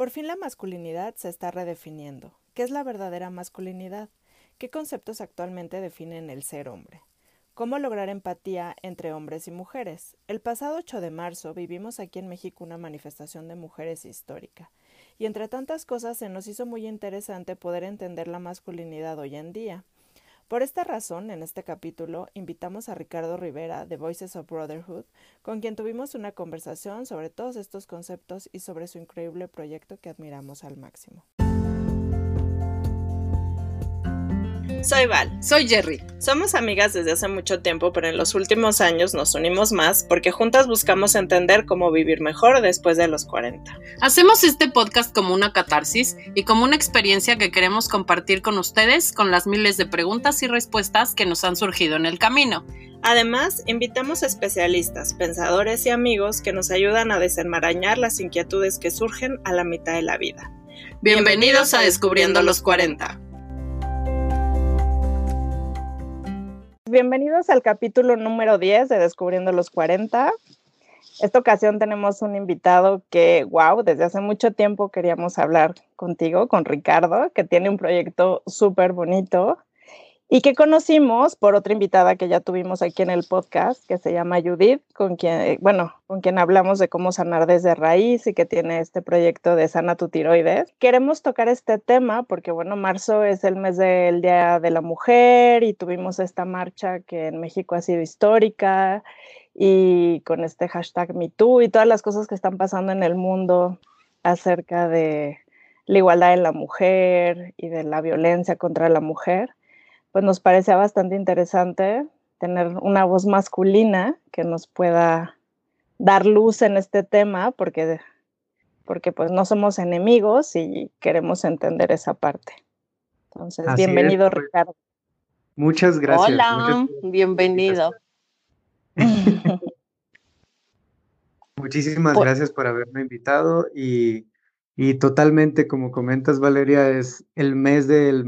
Por fin la masculinidad se está redefiniendo. ¿Qué es la verdadera masculinidad? ¿Qué conceptos actualmente definen el ser hombre? ¿Cómo lograr empatía entre hombres y mujeres? El pasado 8 de marzo vivimos aquí en México una manifestación de mujeres histórica, y entre tantas cosas se nos hizo muy interesante poder entender la masculinidad hoy en día. Por esta razón, en este capítulo, invitamos a Ricardo Rivera de Voices of Brotherhood, con quien tuvimos una conversación sobre todos estos conceptos y sobre su increíble proyecto que admiramos al máximo. Soy Val. Soy Jerry. Somos amigas desde hace mucho tiempo, pero en los últimos años nos unimos más porque juntas buscamos entender cómo vivir mejor después de los 40. Hacemos este podcast como una catarsis y como una experiencia que queremos compartir con ustedes con las miles de preguntas y respuestas que nos han surgido en el camino. Además, invitamos a especialistas, pensadores y amigos que nos ayudan a desenmarañar las inquietudes que surgen a la mitad de la vida. Bienvenidos a Descubriendo los 40. Bienvenidos al capítulo número 10 de Descubriendo los 40. Esta ocasión tenemos un invitado que, wow, desde hace mucho tiempo queríamos hablar contigo, con Ricardo, que tiene un proyecto súper bonito y que conocimos por otra invitada que ya tuvimos aquí en el podcast, que se llama Judith, con quien, bueno, con quien hablamos de cómo sanar desde raíz y que tiene este proyecto de Sana tu tiroides. Queremos tocar este tema porque, bueno, marzo es el mes del Día de la Mujer y tuvimos esta marcha que en México ha sido histórica y con este hashtag MeToo y todas las cosas que están pasando en el mundo acerca de la igualdad en la mujer y de la violencia contra la mujer pues nos parecía bastante interesante tener una voz masculina que nos pueda dar luz en este tema, porque, porque pues no somos enemigos y queremos entender esa parte. Entonces, bienvenido pues. Ricardo. Muchas gracias. Hola, bienvenido. Muchísimas gracias por haberme invitado y, y, totalmente, como comentas Valeria, es el mes del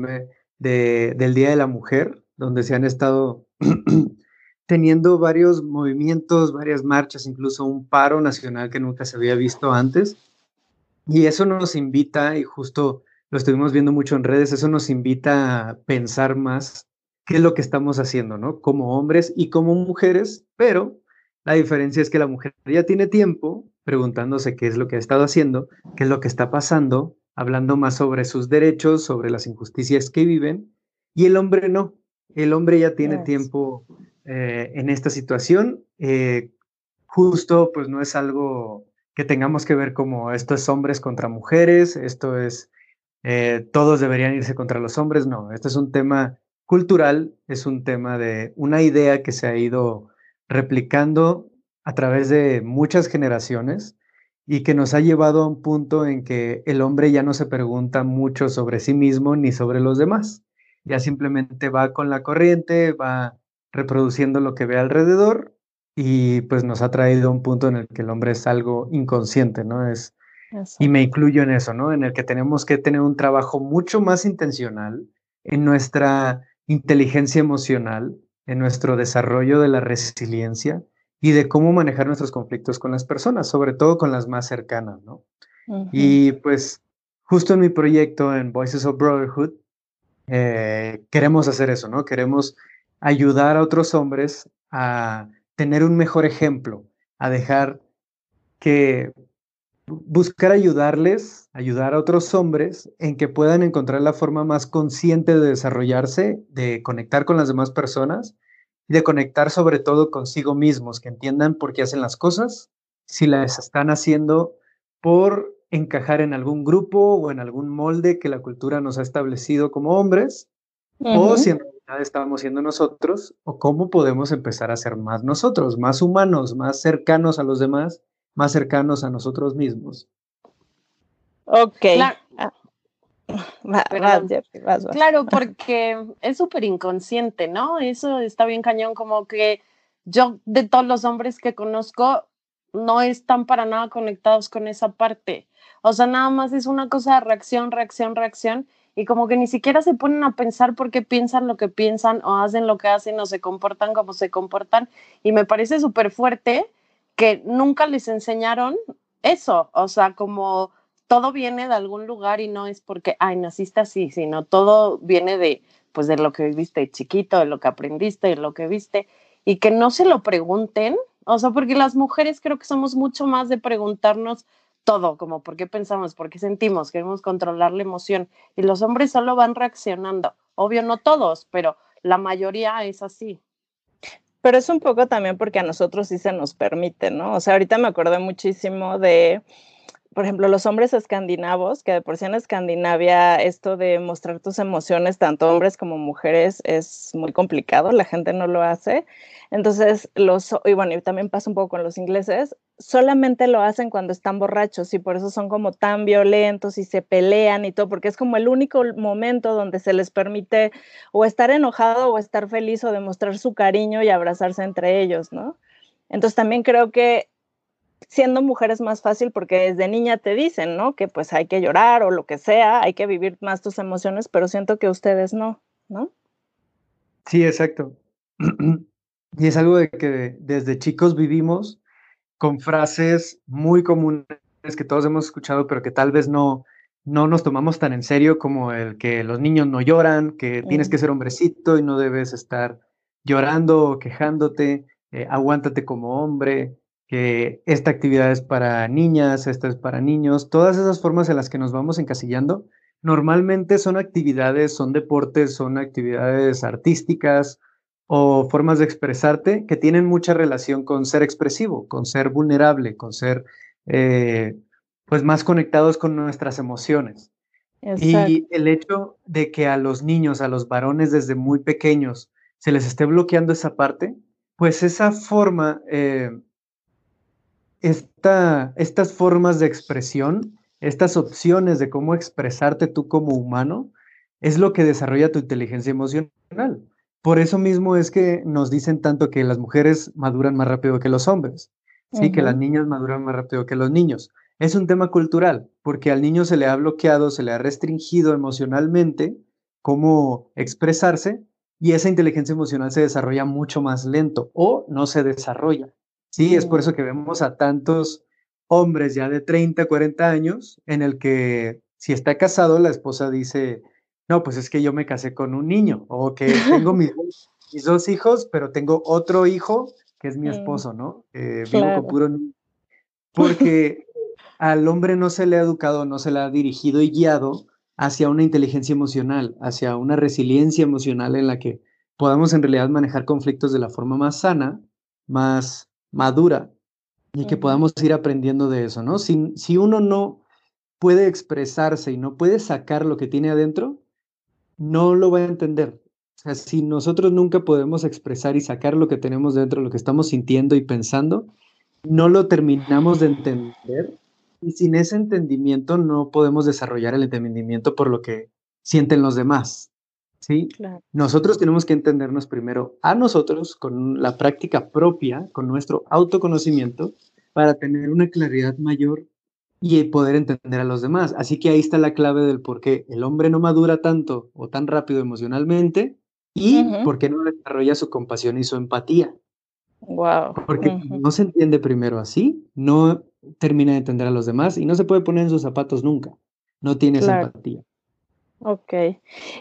mes del Día de la Mujer, donde se han estado teniendo varios movimientos, varias marchas, incluso un paro nacional que nunca se había visto antes. Y eso nos invita, y justo lo estuvimos viendo mucho en redes, eso nos invita a pensar más qué es lo que estamos haciendo, ¿no? Como hombres y como mujeres, pero la diferencia es que la mujer ya tiene tiempo preguntándose qué es lo que ha estado haciendo, qué es lo que está pasando, hablando más sobre sus derechos, sobre las injusticias que viven, y el hombre no. El hombre ya tiene tiempo eh, en esta situación. Eh, justo, pues no es algo que tengamos que ver como esto es hombres contra mujeres, esto es eh, todos deberían irse contra los hombres. No, este es un tema cultural, es un tema de una idea que se ha ido replicando a través de muchas generaciones y que nos ha llevado a un punto en que el hombre ya no se pregunta mucho sobre sí mismo ni sobre los demás. Ya simplemente va con la corriente, va reproduciendo lo que ve alrededor y pues nos ha traído a un punto en el que el hombre es algo inconsciente, ¿no? Es, y me incluyo en eso, ¿no? En el que tenemos que tener un trabajo mucho más intencional en nuestra inteligencia emocional, en nuestro desarrollo de la resiliencia y de cómo manejar nuestros conflictos con las personas, sobre todo con las más cercanas, ¿no? Y pues justo en mi proyecto en Voices of Brotherhood, eh, queremos hacer eso, ¿no? Queremos ayudar a otros hombres a tener un mejor ejemplo, a dejar que buscar ayudarles, ayudar a otros hombres en que puedan encontrar la forma más consciente de desarrollarse, de conectar con las demás personas de conectar sobre todo consigo mismos, que entiendan por qué hacen las cosas, si las están haciendo por encajar en algún grupo o en algún molde que la cultura nos ha establecido como hombres, o si en realidad estamos siendo nosotros, o cómo podemos empezar a ser más nosotros, más humanos, más cercanos a los demás, más cercanos a nosotros mismos. Ok. Claro, porque es súper inconsciente, ¿no? Eso está bien cañón, como que yo de todos los hombres que conozco no están para nada conectados con esa parte. O sea, nada más es una cosa de reacción, reacción, reacción, y como que ni siquiera se ponen a pensar por qué piensan lo que piensan o hacen lo que hacen o se comportan como se comportan. Y me parece súper fuerte que nunca les enseñaron eso, o sea, como todo viene de algún lugar y no es porque, ay, naciste así, sino todo viene de, pues, de lo que viste chiquito, de lo que aprendiste, de lo que viste, y que no se lo pregunten, o sea, porque las mujeres creo que somos mucho más de preguntarnos todo, como por qué pensamos, por qué sentimos, queremos controlar la emoción, y los hombres solo van reaccionando. Obvio, no todos, pero la mayoría es así. Pero es un poco también porque a nosotros sí se nos permite, ¿no? O sea, ahorita me acordé muchísimo de, por ejemplo, los hombres escandinavos, que de por sí en Escandinavia esto de mostrar tus emociones, tanto hombres como mujeres, es muy complicado, la gente no lo hace. Entonces, los, y bueno, también pasa un poco con los ingleses, solamente lo hacen cuando están borrachos y por eso son como tan violentos y se pelean y todo, porque es como el único momento donde se les permite o estar enojado o estar feliz o demostrar su cariño y abrazarse entre ellos, ¿no? Entonces también creo que siendo mujer es más fácil porque desde niña te dicen, ¿no? Que pues hay que llorar o lo que sea, hay que vivir más tus emociones, pero siento que ustedes no, ¿no? Sí, exacto. Y es algo de que desde chicos vivimos con frases muy comunes que todos hemos escuchado, pero que tal vez no, no nos tomamos tan en serio como el que los niños no lloran, que tienes que ser hombrecito y no debes estar llorando o quejándote, eh, aguántate como hombre, que esta actividad es para niñas, esta es para niños, todas esas formas en las que nos vamos encasillando, normalmente son actividades, son deportes, son actividades artísticas, o formas de expresarte que tienen mucha relación con ser expresivo, con ser vulnerable, con ser eh, pues más conectados con nuestras emociones. Y el hecho de que a los niños, a los varones desde muy pequeños, se les esté bloqueando esa parte, pues esa forma, eh, estas formas de expresión, estas opciones de cómo expresarte tú como humano, es lo que desarrolla tu inteligencia emocional. Por eso mismo es que nos dicen tanto que las mujeres maduran más rápido que los hombres, sí, que las niñas maduran más rápido que los niños. Es un tema cultural, porque al niño se le ha bloqueado, se le ha restringido emocionalmente cómo expresarse y esa inteligencia emocional se desarrolla mucho más lento o no se desarrolla. Sí, es por eso que vemos a tantos hombres ya de 30, 40 años en el que si está casado la esposa dice, no, pues es que yo me casé con un niño o que tengo mis, dos hijos, pero tengo otro hijo que es mi esposo, ¿no? Eh, vivo con puro niño. Porque al hombre no se le ha educado, no se le ha dirigido y guiado hacia una inteligencia emocional, hacia una resiliencia emocional en la que podamos en realidad manejar conflictos de la forma más sana, más madura y que podamos ir aprendiendo de eso, ¿no? Si, si uno no puede expresarse y no puede sacar lo que tiene adentro, no lo va a entender. O sea, si nosotros nunca podemos expresar y sacar lo que tenemos dentro, lo que estamos sintiendo y pensando, no lo terminamos de entender y sin ese entendimiento no podemos desarrollar el entendimiento por lo que sienten los demás. ¿Sí? Nosotros tenemos que entendernos primero a nosotros con la práctica propia, con nuestro autoconocimiento, para tener una claridad mayor y poder entender a los demás. Así que ahí está la clave del por qué el hombre no madura tanto o tan rápido emocionalmente y por qué no desarrolla su compasión y su empatía. Wow. Porque no se entiende primero así, no termina de entender a los demás y no se puede poner en sus zapatos nunca. No tiene esa empatía. Ok.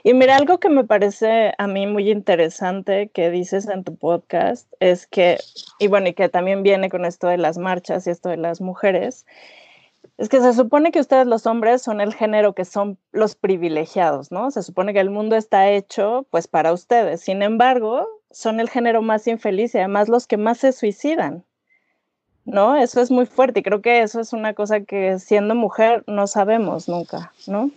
Y mira, algo que me parece a mí muy interesante que dices en tu podcast es que, y bueno, y que también viene con esto de las marchas y esto de las mujeres, es que se supone que ustedes los hombres son el género que son los privilegiados, ¿no? Se supone que el mundo está hecho pues para ustedes. Sin embargo, son el género más infeliz y además los que más se suicidan. ¿No? Eso es muy fuerte y creo que eso es una cosa que siendo mujer no sabemos nunca, ¿no?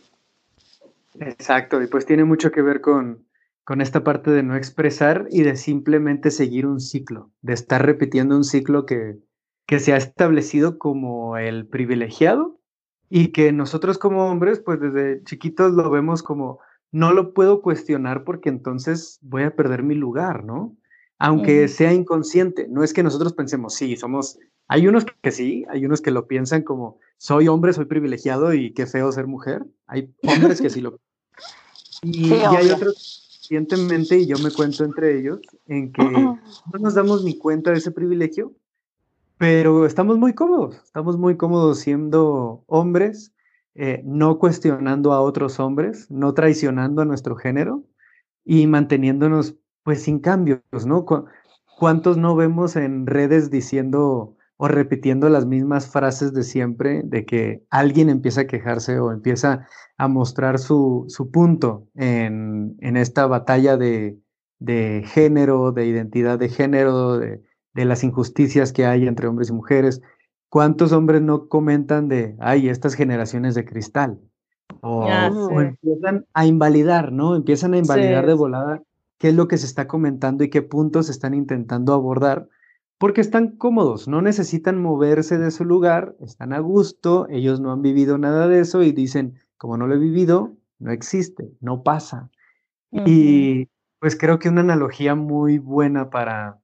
Exacto, y pues tiene mucho que ver con, con esta parte de no expresar y de simplemente seguir un ciclo, de estar repitiendo un ciclo que, que se ha establecido como el privilegiado y que nosotros como hombres, pues desde chiquitos lo vemos como, no lo puedo cuestionar porque entonces voy a perder mi lugar, ¿no? Aunque sea inconsciente, no es que nosotros pensemos, sí, somos, hay unos que sí, hay unos que lo piensan como, soy hombre, soy privilegiado y qué feo ser mujer, hay hombres que sí lo... Y, y hay otros conscientemente, y yo me cuento entre ellos, en que no nos damos ni cuenta de ese privilegio pero estamos muy cómodos, estamos muy cómodos siendo hombres, eh, no cuestionando a otros hombres, no traicionando a nuestro género y manteniéndonos pues sin cambios, ¿no? ¿Cuántos no vemos en redes diciendo o repitiendo las mismas frases de siempre, de que alguien empieza a quejarse o empieza a mostrar su, su punto en, en, esta batalla de, de, género, de identidad de género, de, de, las injusticias que hay entre hombres y mujeres. ¿Cuántos hombres no comentan de, ay, estas generaciones de cristal? O, empiezan a invalidar, ¿no? Empiezan a invalidar de volada qué es lo que se está comentando y qué puntos están intentando abordar porque están cómodos, no necesitan moverse de su lugar, están a gusto, ellos no han vivido nada de eso y dicen, como no lo he vivido, no existe, no pasa. Y pues creo que una analogía muy buena para,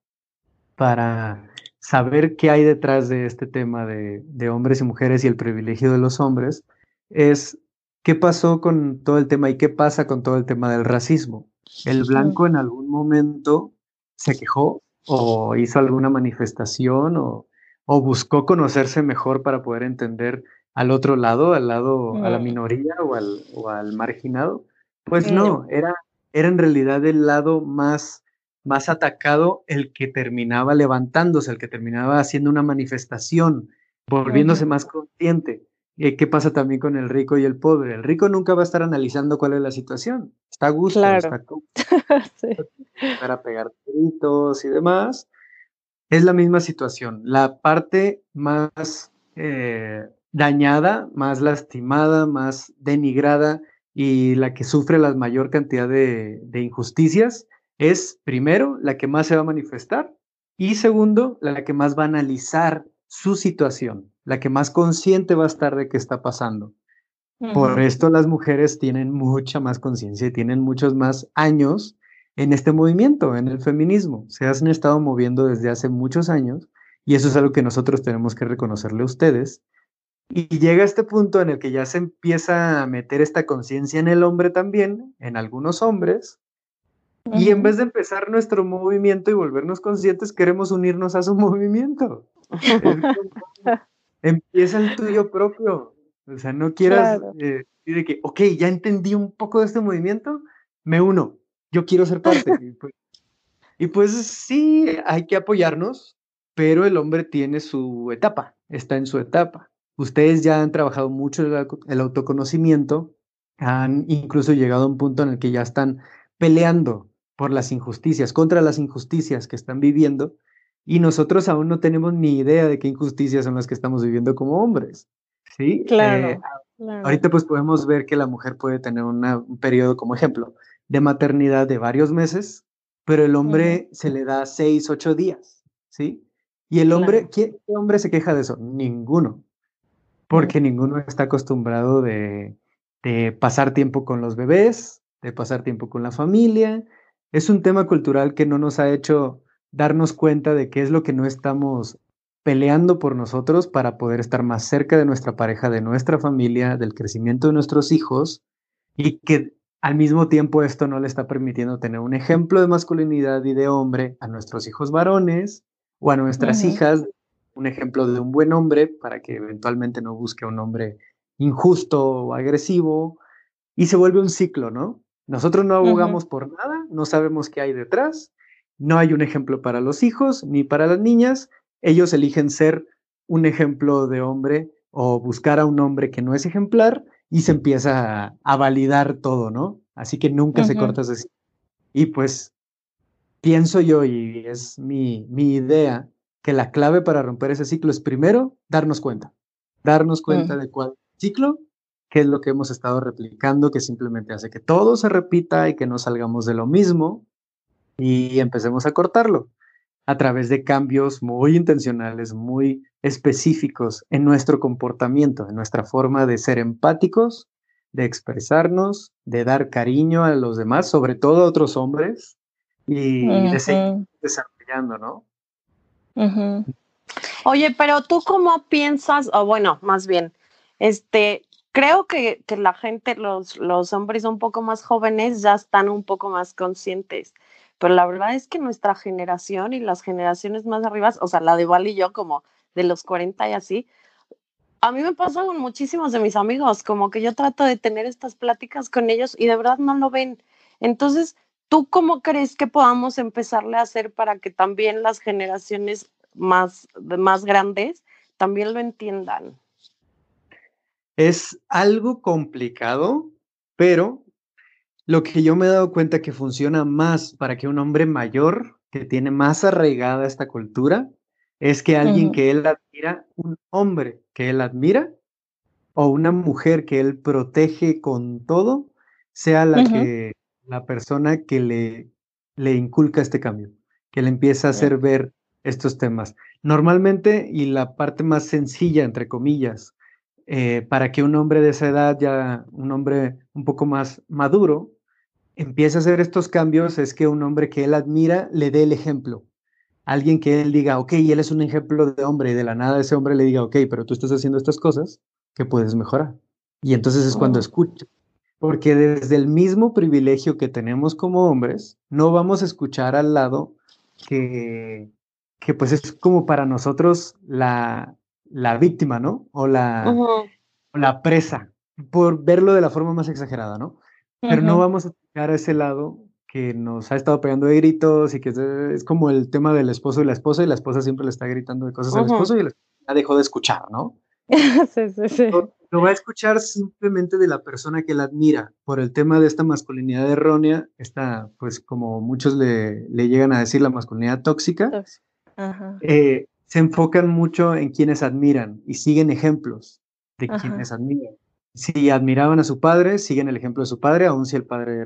para saber qué hay detrás de este tema de, de hombres y mujeres y el privilegio de los hombres es qué pasó con todo el tema y qué pasa con todo el tema del racismo. El blanco en algún momento se quejó o hizo alguna manifestación o, buscó conocerse mejor para poder entender al otro lado, al lado, a la minoría o al, o al marginado. Pues no, era, era en realidad el lado más, más atacado el que terminaba levantándose, el que terminaba haciendo una manifestación, volviéndose más consciente. ¿Qué pasa también con el rico y el pobre? El rico nunca va a estar analizando cuál es la situación. Está a gusto, está para pegar gritos y demás. Es la misma situación. La parte más eh, dañada, más lastimada, más denigrada y la que sufre la mayor cantidad de, de injusticias es, primero, la que más se va a manifestar y segundo, la que más va a analizar su situación la que más consciente va a estar de qué está pasando. Por esto las mujeres tienen mucha más conciencia y tienen muchos más años en este movimiento, en el feminismo. Se han estado moviendo desde hace muchos años y eso es algo que nosotros tenemos que reconocerle a ustedes. Y llega este punto en el que ya se empieza a meter esta conciencia en el hombre también, en algunos hombres, y en vez de empezar nuestro movimiento y volvernos conscientes, queremos unirnos a su movimiento. empieza el tuyo propio. O sea, no quieras decir de que, ok, ya entendí un poco de este movimiento, me uno, yo quiero ser parte. Pues, y, pues, sí, hay que apoyarnos, pero el hombre tiene su etapa, está en su etapa. Ustedes ya han trabajado mucho el autoconocimiento, han incluso llegado a un punto en el que ya están peleando por las injusticias, contra las injusticias que están viviendo, y nosotros aún no tenemos ni idea de qué injusticias son las que estamos viviendo como hombres. ¿sí? Claro, eh, Ahorita pues podemos ver que la mujer puede tener un periodo, como ejemplo, de maternidad de varios meses, pero el hombre se le da seis, ocho días, ¿sí? Y el hombre, ¿qué, hombre se queja de eso? Ninguno, porque ninguno está acostumbrado de, de pasar tiempo con los bebés, de pasar tiempo con la familia. Es un tema cultural que no nos ha hecho darnos cuenta de qué es lo que no estamos peleando por nosotros para poder estar más cerca de nuestra pareja, de nuestra familia, del crecimiento de nuestros hijos y que al mismo tiempo esto no le está permitiendo tener un ejemplo de masculinidad y de hombre a nuestros hijos varones o a nuestras hijas, un ejemplo de un buen hombre para que eventualmente no busque un hombre injusto o agresivo y se vuelve un ciclo, ¿no? Nosotros no abogamos por nada, no sabemos qué hay detrás no hay un ejemplo para los hijos ni para las niñas. Ellos eligen ser un ejemplo de hombre o buscar a un hombre que no es ejemplar y se empieza a, validar todo, ¿no? Así que nunca se corta ese Y pues pienso yo, y es mi, mi idea, que la clave para romper ese ciclo es primero darnos cuenta, darnos cuenta de cuál ciclo, qué es lo que hemos estado replicando, que simplemente hace que todo se repita y que no salgamos de lo mismo, y empecemos a cortarlo a través de cambios muy intencionales, muy específicos en nuestro comportamiento, en nuestra forma de ser empáticos, de expresarnos, de dar cariño a los demás, sobre todo a otros hombres, y de seguir desarrollando, ¿no? Oye, pero tú cómo piensas, o bueno, más bien, este, creo que, que la gente, los, los hombres un poco más jóvenes ya están un poco más conscientes pero la verdad es que nuestra generación y las generaciones más arriba, o sea, la de Val y yo como de los 40 y así, A mí me pasa con muchísimos de mis amigos, como que yo trato de tener estas pláticas con ellos y de verdad no lo ven. Entonces, ¿tú cómo crees que podamos empezarle a hacer para que también las generaciones más, más grandes también lo entiendan? Es algo complicado, pero lo que yo me he dado cuenta que funciona más para que un hombre mayor, que tiene más arraigada esta cultura, es que alguien que él admira, un hombre que él admira, o una mujer que él protege con todo, sea la que la persona que le, le inculca este cambio, que le empieza a hacer ver estos temas. Normalmente, y la parte más sencilla, entre comillas, eh, para que un hombre de esa edad, ya un hombre un poco más maduro, empiece a hacer estos cambios, es que un hombre que él admira le dé el ejemplo alguien que él diga, ok, él es un ejemplo de hombre y de la nada ese hombre le diga, ok, pero tú estás haciendo estas cosas que puedes mejorar. Y entonces es cuando oh. escucha. Porque desde el mismo privilegio que tenemos como hombres, no vamos a escuchar al lado que, que pues es como para nosotros la, la víctima, ¿no? O la, la presa, por verlo de la forma más exagerada, ¿no? Pero no vamos a a ese lado que nos ha estado pegando de gritos y que es, como el tema del esposo y la esposa y la esposa siempre le está gritando de cosas al esposo y la ya dejó de escuchar, ¿no? sí, sí, sí. Lo, va a escuchar simplemente de la persona que la admira por el tema de esta masculinidad errónea, esta, pues como muchos le, le llegan a decir, la masculinidad tóxica. Eh, se enfocan mucho en quienes admiran y siguen ejemplos de quienes admiran si admiraban a su padre, siguen el ejemplo de su padre, aun si el padre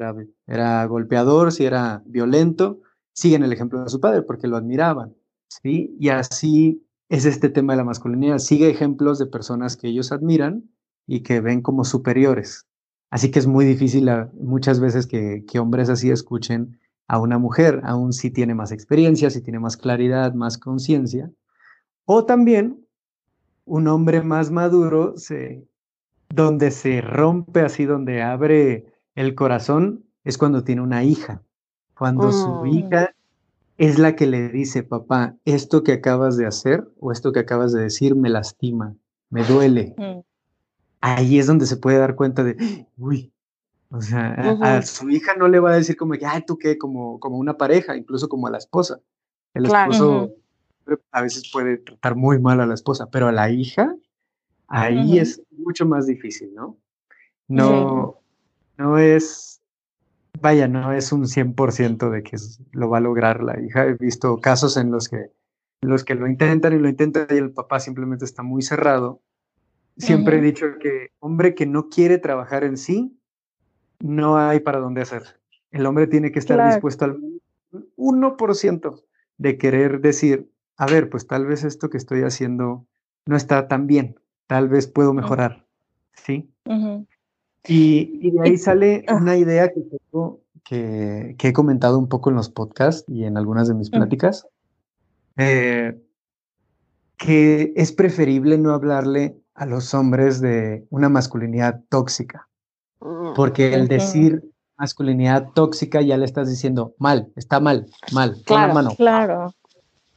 era, golpeador, si era violento, siguen el ejemplo de su padre porque lo admiraban. ¿sí? Y así es este tema de la masculinidad. Sigue ejemplos de personas que ellos admiran y que ven como superiores. Así que es muy difícil muchas veces que, que hombres así escuchen a una mujer, aun si tiene más experiencia, si tiene más claridad, más conciencia. O también un hombre más maduro se donde se rompe así, donde abre el corazón, es cuando tiene una hija. Cuando su oh. hija es la que le dice, papá, esto que acabas de hacer o esto que acabas de decir me lastima, me duele. Mm. Ahí es donde se puede dar cuenta de, uy, o sea, a, su hija no le va a decir como, ay, tú qué, como, como una pareja, incluso como a la esposa. El esposo a veces puede tratar muy mal a la esposa, pero a la hija Ahí es mucho más difícil, ¿no? No, no es, vaya, no es un 100% de que lo va a lograr la hija. He visto casos en los que, los que lo intentan y lo intentan y el papá simplemente está muy cerrado. Siempre he dicho que hombre que no quiere trabajar en sí, no hay para dónde hacer. El hombre tiene que estar dispuesto al 1% de querer decir, a ver, pues tal vez esto que estoy haciendo no está tan bien tal vez puedo mejorar, ¿sí? y, de ahí sale ah. una idea que, tengo, que, he comentado un poco en los podcasts y en algunas de mis pláticas, eh, que es preferible no hablarle a los hombres de una masculinidad tóxica, porque el decir masculinidad tóxica ya le estás diciendo mal, está mal, mal, claro, mano. Claro,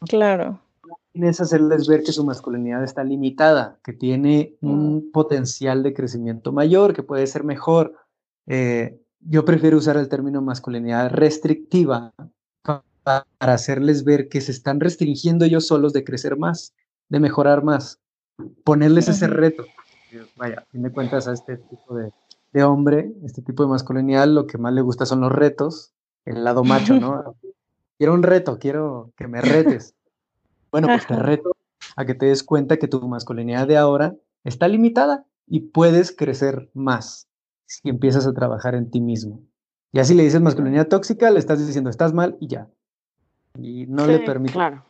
claro es hacerles ver que su masculinidad está limitada, que tiene un potencial de crecimiento mayor, que puede ser mejor. Eh, yo prefiero usar el término masculinidad restrictiva para hacerles ver que se están restringiendo ellos solos de crecer más, de mejorar más, ponerles ese reto. Vaya, a fin de cuentas a este tipo de, de hombre, este tipo de masculinidad, lo que más le gusta son los retos, el lado macho, ¿no? quiero un reto, quiero que me retes. Bueno, pues te reto a que te des cuenta que tu masculinidad de ahora está limitada y puedes crecer más si empiezas a trabajar en ti mismo. Y así le dices masculinidad tóxica, le estás diciendo estás mal y ya. Y no le permite. Claro.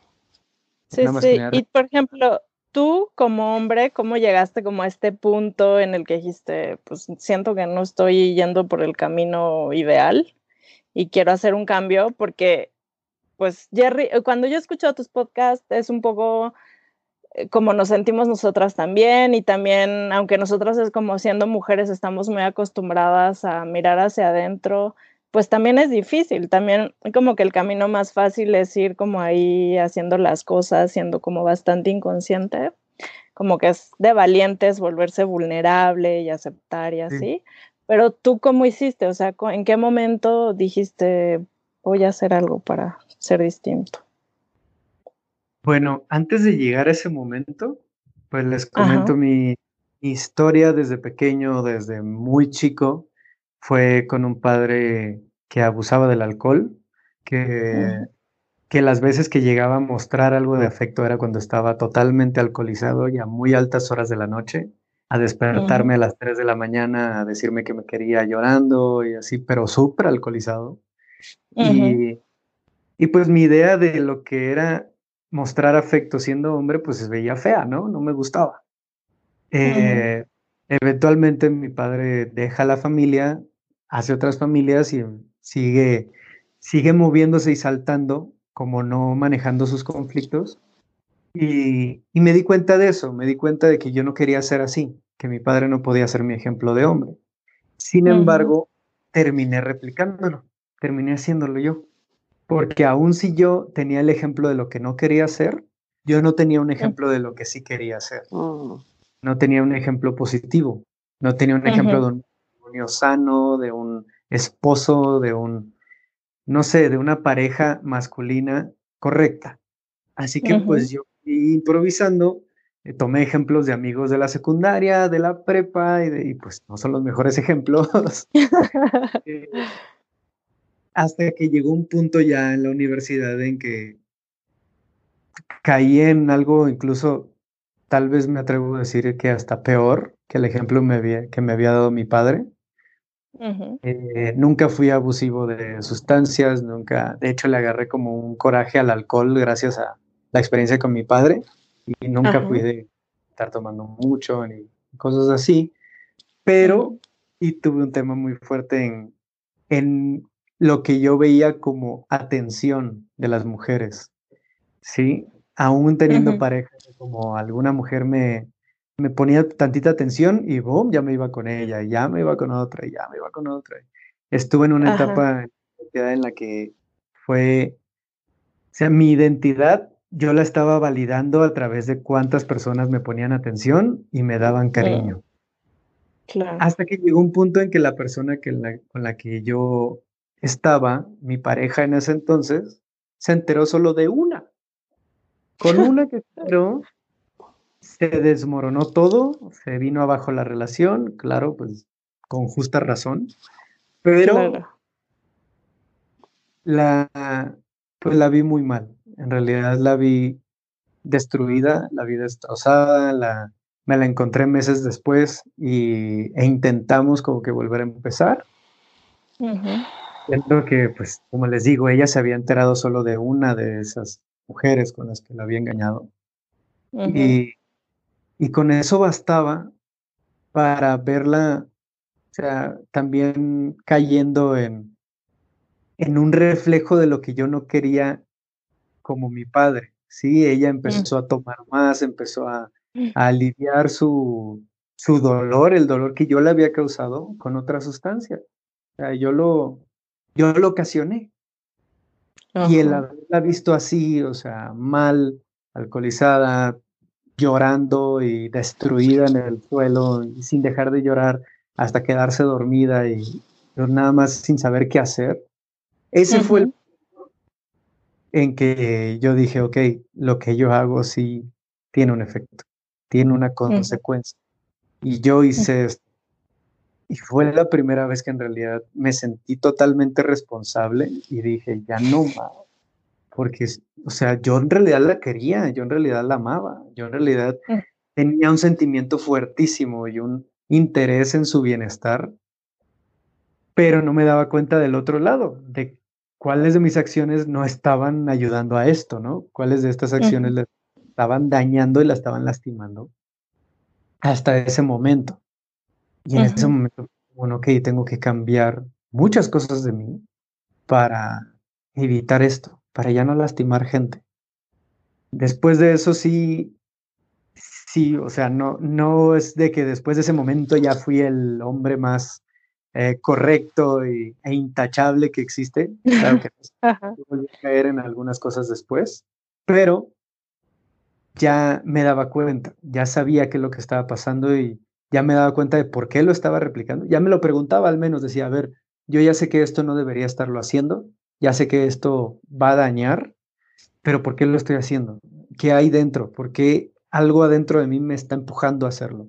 Sí, sí. Y por ejemplo, tú como hombre, ¿cómo llegaste como a este punto en el que dijiste, pues siento que no estoy yendo por el camino ideal y quiero hacer un cambio? Porque pues Jerry, eh, cuando yo escucho tus podcasts es un poco eh, como nos sentimos nosotras también y también, aunque nosotras es como siendo mujeres estamos muy acostumbradas a mirar hacia adentro, pues también es difícil, también como que el camino más fácil es ir como ahí haciendo las cosas, siendo como bastante inconsciente. como que es de valientes volverse vulnerable y aceptar y así. Pero tú, ¿cómo hiciste? O sea, ¿en qué momento dijiste, voy a hacer algo para ser distinto? Bueno, antes de llegar a ese momento, pues les comento mi historia desde pequeño, desde muy chico. Fue con un padre que abusaba del alcohol, que que las veces que llegaba a mostrar algo de afecto era cuando estaba totalmente alcoholizado y a muy altas horas de la noche, a despertarme a las 3 de la mañana, a decirme que me quería llorando y así, pero súper alcoholizado. Y, y, pues mi idea de lo que era mostrar afecto siendo hombre, pues se veía fea, ¿no? No me gustaba. Eh, eventualmente mi padre deja la familia, hace otras familias y sigue, sigue moviéndose y saltando como no manejando sus conflictos. Y, me di cuenta de eso, me di cuenta de que yo no quería ser así, que mi padre no podía ser mi ejemplo de hombre. Sin embargo, terminé replicándolo, terminé haciéndolo yo. Porque aun si yo tenía el ejemplo de lo que no quería ser, yo no tenía un ejemplo de lo que sí quería hacer. Oh. No tenía un ejemplo positivo, no tenía un ejemplo de un matrimonio sano, de un esposo, de un no sé, de una pareja masculina correcta. Así que pues yo improvisando, eh, tomé ejemplos de amigos de la secundaria, de la prepa, y, pues no son los mejores ejemplos. Eh, hasta que llegó un punto ya en la universidad en que caí en algo incluso, tal vez me atrevo a decir que hasta peor que el ejemplo que me había dado mi padre. Eh, nunca fui abusivo de sustancias, nunca, de hecho le agarré como un coraje al alcohol gracias a la experiencia con mi padre y nunca fui de estar tomando mucho ni cosas así, pero y tuve un tema muy fuerte en, en lo que yo veía como atención de las mujeres, ¿sí? Aún teniendo pareja, como alguna mujer me, me ponía tantita atención y boom, ya me iba con ella, ya me iba con otra, ya me iba con otra. Estuve en una etapa en la que fue, o sea, mi identidad yo la estaba validando a través de cuántas personas me ponían atención y me daban cariño. Claro. Hasta que llegó un punto en que la persona que con la que yo estaba, mi pareja en ese entonces, se enteró solo de una. Con una que enteró, se desmoronó todo, se vino abajo la relación, claro, pues con justa razón, pero la, pues la vi muy mal. En realidad la vi destruida, la vi destrozada, la, me la encontré meses después y, e intentamos como que volver a empezar. Uh que, pues, como les digo, ella se había enterado solo de una de esas mujeres con las que la había engañado. Y y con eso bastaba para verla, o sea, también cayendo en, en un reflejo de lo que yo no quería como mi padre. Sí, ella mm. empezó a tomar más, empezó a, mm. aliviar su, su dolor, el dolor que yo le había causado con otra sustancia. O sea, yo lo, yo lo ocasioné. Y el haberla visto así, o sea, mal, alcoholizada, llorando y destruida en el suelo y sin dejar de llorar hasta quedarse dormida y nada más sin saber qué hacer. Ese fue el en que yo dije, ok, lo que yo hago sí tiene un efecto, tiene una consecuencia. Y yo hice esto. Y fue la primera vez que en realidad me sentí totalmente responsable y dije, ya no más porque, o sea, yo en realidad la quería, yo en realidad la amaba, yo en realidad mm. tenía un sentimiento fuertísimo y un interés en su bienestar, pero no me daba cuenta del otro lado, de cuáles de mis acciones no estaban ayudando a esto, ¿no? Cuáles de estas acciones le estaban dañando y la estaban lastimando hasta ese momento. Y en ese momento, bueno, ok, tengo que cambiar muchas cosas de mí para evitar esto para ya no lastimar gente. Después de eso sí, sí, o sea, no, no es de que después de ese momento ya fui el hombre más eh, correcto e intachable que existe. Claro que volví a caer en algunas cosas después, pero ya me daba cuenta, ya sabía qué es lo que estaba pasando y ya me daba cuenta de por qué lo estaba replicando. Ya me lo preguntaba al menos, decía, a ver, yo ya sé que esto no debería estarlo haciendo, ya sé que esto va a dañar, pero ¿por qué lo estoy haciendo? ¿Qué hay dentro? ¿Por qué algo adentro de mí me está empujando a hacerlo?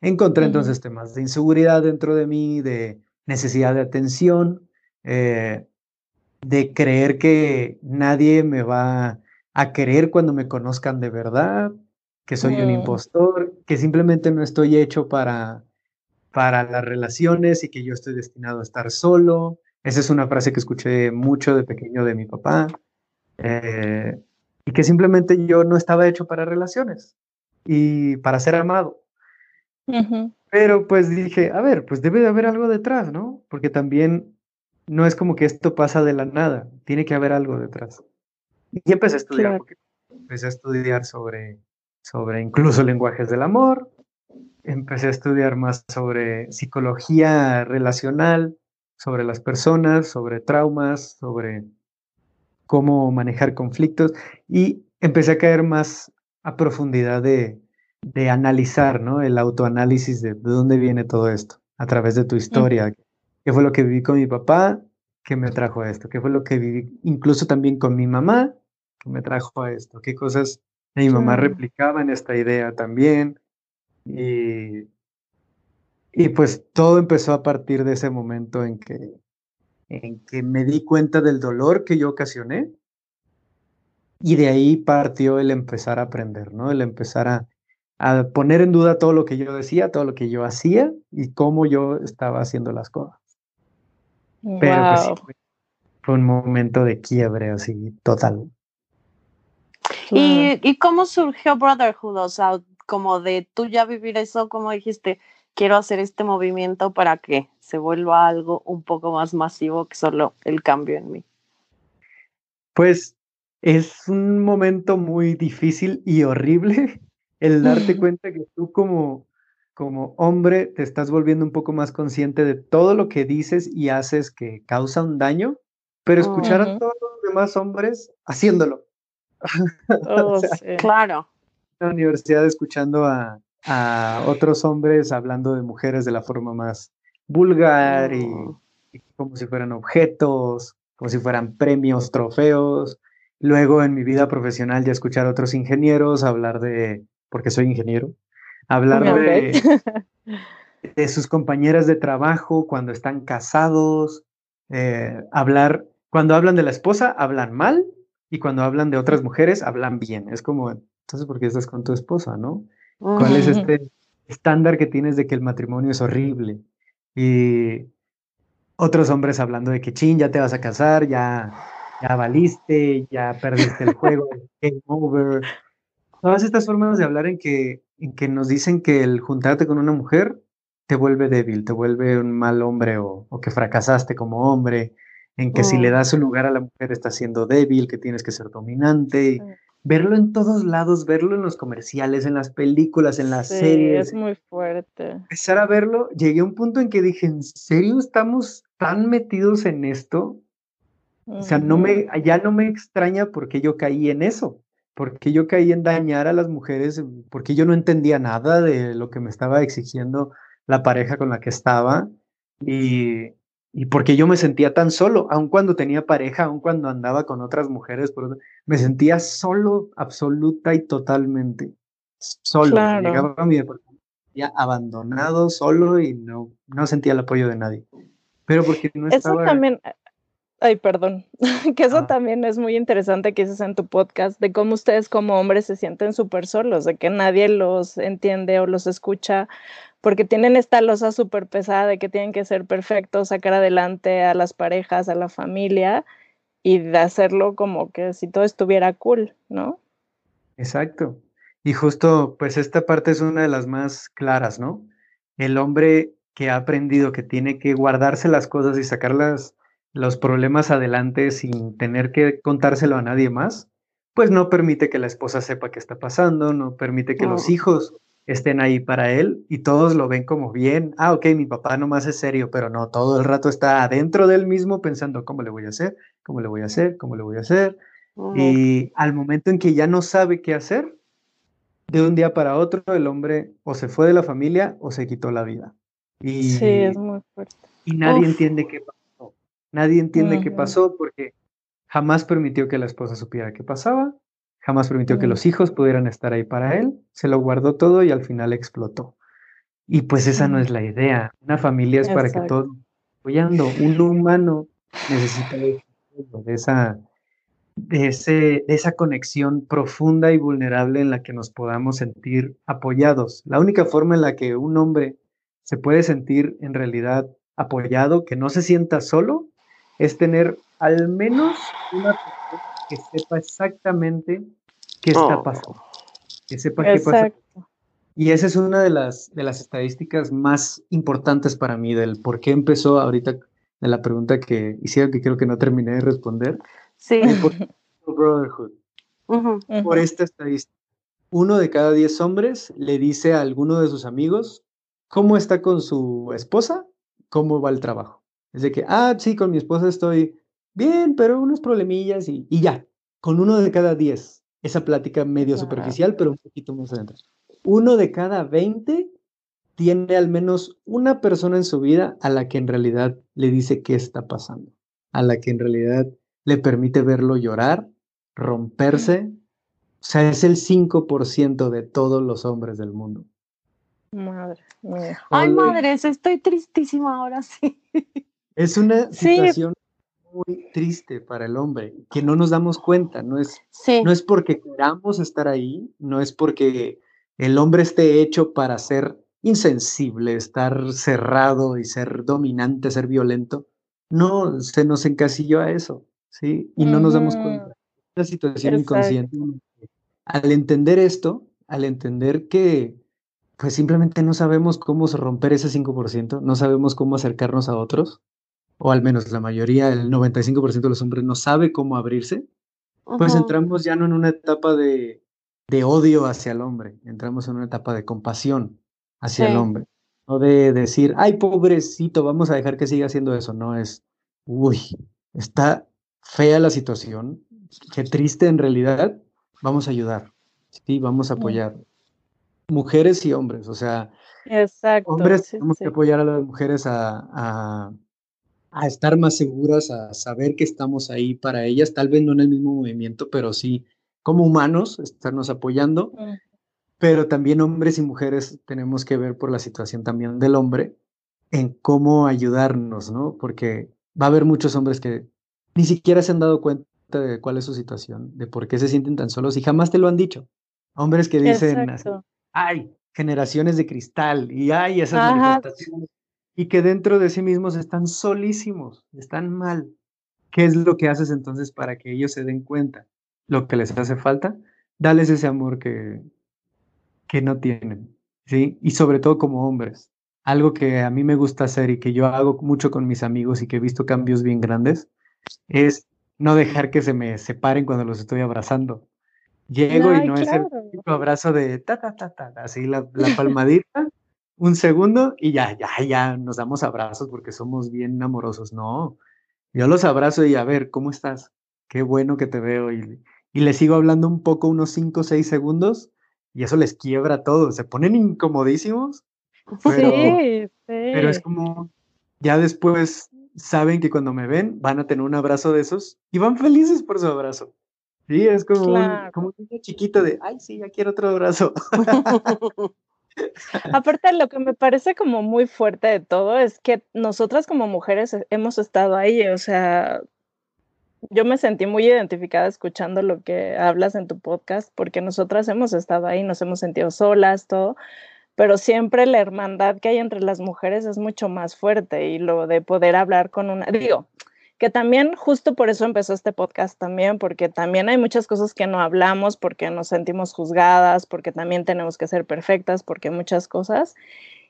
Encontré entonces temas de inseguridad dentro de mí, de necesidad de atención, eh, de creer que nadie me va a querer cuando me conozcan de verdad, que soy un impostor, que simplemente no estoy hecho para, para las relaciones y que yo estoy destinado a estar solo. Esa es una frase que escuché mucho de pequeño de mi papá. Eh, y que simplemente yo no estaba hecho para relaciones y para ser amado. Pero pues dije, a ver, pues debe de haber algo detrás, ¿no? Porque también no es como que esto pasa de la nada, tiene que haber algo detrás. Y empecé a estudiar, empecé a estudiar sobre, sobre incluso lenguajes del amor, empecé a estudiar más sobre psicología relacional, sobre las personas, sobre traumas, sobre cómo manejar conflictos y empecé a caer más a profundidad de, de analizar, ¿no? El autoanálisis de, de, dónde viene todo esto a través de tu historia. ¿Qué fue lo que viví con mi papá? ¿Qué me trajo a esto? ¿Qué fue lo que viví incluso también con mi mamá? ¿Qué me trajo a esto? ¿Qué cosas mi mamá replicaba en esta idea también? Y, y pues todo empezó a partir de ese momento en que, en que me di cuenta del dolor que yo ocasioné y de ahí partió el empezar a aprender, ¿no? El empezar a, a poner en duda todo lo que yo decía, todo lo que yo hacía y cómo yo estaba haciendo las cosas. Pero pues, fue, un momento de quiebre así total. ¿Y, ¿Y cómo surgió Brotherhood? O sea, como de tú ya vivir eso, como dijiste, quiero hacer este movimiento para que se vuelva algo un poco más masivo que solo el cambio en mí. Pues es un momento muy difícil y horrible el darte cuenta que tú como, como hombre te estás volviendo un poco más consciente de todo lo que dices y haces que causa un daño, pero escuchar a todos los demás hombres haciéndolo. Oh, claro. En la universidad escuchando a, a, otros hombres hablando de mujeres de la forma más vulgar y, oh. y como si fueran objetos, como si fueran premios, trofeos. Luego en mi vida profesional ya escuchar a otros ingenieros hablar de porque soy ingeniero, hablar de, de, sus compañeras de trabajo cuando están casados, eh, hablar, cuando hablan de la esposa, hablan mal, y cuando hablan de otras mujeres, hablan bien. Es como, entonces, ¿por qué estás con tu esposa, no? ¿Cuál es este estándar que tienes de que el matrimonio es horrible? Y otros hombres hablando de que, chin, ya te vas a casar, ya, ya valiste, ya perdiste el juego, game over todas estas formas de hablar en que, en que nos dicen que el juntarte con una mujer te vuelve débil, te vuelve un mal hombre o, o que fracasaste como hombre, en que si le das un lugar a la mujer estás siendo débil, que tienes que ser dominante. Y verlo en todos lados, verlo en los comerciales, en las películas, en las sí, series. Es muy fuerte. Empezar a verlo, llegué a un punto en que dije, ¿en serio estamos tan metidos en esto? O sea, no me, ya no me extraña porque yo caí en eso porque yo caí en dañar a las mujeres, porque yo no entendía nada de lo que me estaba exigiendo la pareja con la que estaba y, y porque yo me sentía tan solo, aun cuando tenía pareja, aun cuando andaba con otras mujeres, me sentía solo, absoluta y totalmente solo. Claro. Llegaba a mi ya abandonado, solo y no, no sentía el apoyo de nadie. Pero porque no estaba... Eso también, Ay, perdón, que eso ah. también es muy interesante que dices en tu podcast, de cómo ustedes como hombres se sienten súper solos, de que nadie los entiende o los escucha, porque tienen esta losa súper pesada de que tienen que ser perfectos, sacar adelante a las parejas, a la familia, y de hacerlo como que si todo estuviera cool, ¿no? Exacto. Y justo, pues esta parte es una de las más claras, ¿no? El hombre que ha aprendido que tiene que guardarse las cosas y sacarlas los problemas adelante sin tener que contárselo a nadie más, pues no permite que la esposa sepa qué está pasando, no permite que los hijos estén ahí para él y todos lo ven como bien. Ah, ok, mi papá nomás es serio, pero no, todo el rato está adentro del mismo pensando cómo le voy a hacer, cómo le voy a hacer, cómo le voy a hacer. Y al momento en que ya no sabe qué hacer, de un día para otro el hombre o se fue de la familia o se quitó la vida. Y, sí, es muy fuerte. Y nadie entiende qué pasó. Nadie entiende qué pasó porque jamás permitió que la esposa supiera qué pasaba, jamás permitió que los hijos pudieran estar ahí para él, se lo guardó todo y al final explotó. Y pues esa no es la idea. Una familia es para que todos apoyando. Un humano necesita de esa, de, ese, de esa conexión profunda y vulnerable en la que nos podamos sentir apoyados. La única forma en la que un hombre se puede sentir en realidad apoyado, que no se sienta solo, es tener al menos una persona que sepa exactamente qué está oh. pasando, que sepa qué pasa y esa es una de las, de las estadísticas más importantes para mí del por qué empezó ahorita de la pregunta que hicieron, que creo que no terminé de responder. Sí. Por Brotherhood. Por esta estadística. Uno de cada diez hombres le dice a alguno de sus amigos cómo está con su esposa, cómo va el trabajo. Es de que, ah, sí, con mi esposa estoy bien, pero unos problemillas y, y ya. Con uno de cada diez. Esa plática medio superficial, pero un poquito más adentro uno de cada 20 tiene al menos una persona en su vida a la que en realidad le dice qué está pasando, a la que en realidad le permite verlo llorar, romperse. O sea, es el 5% de todos los hombres del mundo. Madre mía. Ay, madres, estoy tristísima ahora sí. Es una situación muy triste para el hombre, que no nos damos cuenta, no es, no es porque queramos estar ahí, no es porque el hombre esté hecho para ser insensible, estar cerrado y ser dominante, ser violento. No, se nos encasilló a eso, ¿sí? Y no nos damos cuenta. Una situación inconsciente. Al entender esto, al entender que pues simplemente no sabemos cómo romper ese 5%, no sabemos cómo acercarnos a otros, o al menos la mayoría, el 95% de los hombres no sabe cómo abrirse, pues entramos ya no en una etapa de de odio hacia el hombre, entramos en una etapa de compasión hacia el hombre, no de decir, ay, pobrecito, vamos a dejar que siga haciendo eso, no es, uy, está fea la situación, qué triste en realidad, vamos a ayudar, sí, vamos a apoyar. Mujeres y hombres, o sea, Exacto, hombres tenemos que apoyar a las mujeres a, a, a estar más seguras, a saber que estamos ahí para ellas, tal vez no en el mismo movimiento, pero sí como humanos, estarnos apoyando, pero también hombres y mujeres tenemos que ver por la situación también del hombre en cómo ayudarnos, ¿no? Porque va a haber muchos hombres que ni siquiera se han dado cuenta de cuál es su situación, de por qué se sienten tan solos y jamás te lo han dicho. Hombres que dicen, ay, generaciones de cristal y ay, esas manifestaciones, y que dentro de sí mismos están solísimos, están mal. ¿Qué es lo que haces entonces para que ellos se den cuenta? lo que les hace falta, dales ese amor que, que no tienen, ¿sí? Y sobre todo como hombres. Algo que a mí me gusta hacer y que yo hago mucho con mis amigos y que he visto cambios bien grandes, es no dejar que se me separen cuando los estoy abrazando. Llego y no es el abrazo de ta, ta, ta, ta, así la, la palmadita, un segundo y ya, ya, ya nos damos abrazos porque somos bien amorosos. No, yo los abrazo y a ver, ¿cómo estás? Qué bueno que te veo y, y les sigo hablando un poco, unos 5 o 6 segundos, y eso les quiebra todo. Se ponen incomodísimos, pero, sí, pero es como, ya después saben que cuando me ven van a tener un abrazo de esos y van felices por su abrazo. Sí, es como, un, como un niño chiquito de, ay, sí, ya quiero otro abrazo. Aparte, lo que me parece como muy fuerte de todo es que nosotras como mujeres hemos estado ahí, o sea, yo me sentí muy identificada escuchando lo que hablas en tu podcast, porque nosotras hemos estado ahí, nos hemos sentido solas, todo, pero siempre la hermandad que hay entre las mujeres es mucho más fuerte y lo de poder hablar con una, digo, que también justo por eso empezó este podcast también, porque también hay muchas cosas que no hablamos, porque nos sentimos juzgadas, porque también tenemos que ser perfectas, porque muchas cosas,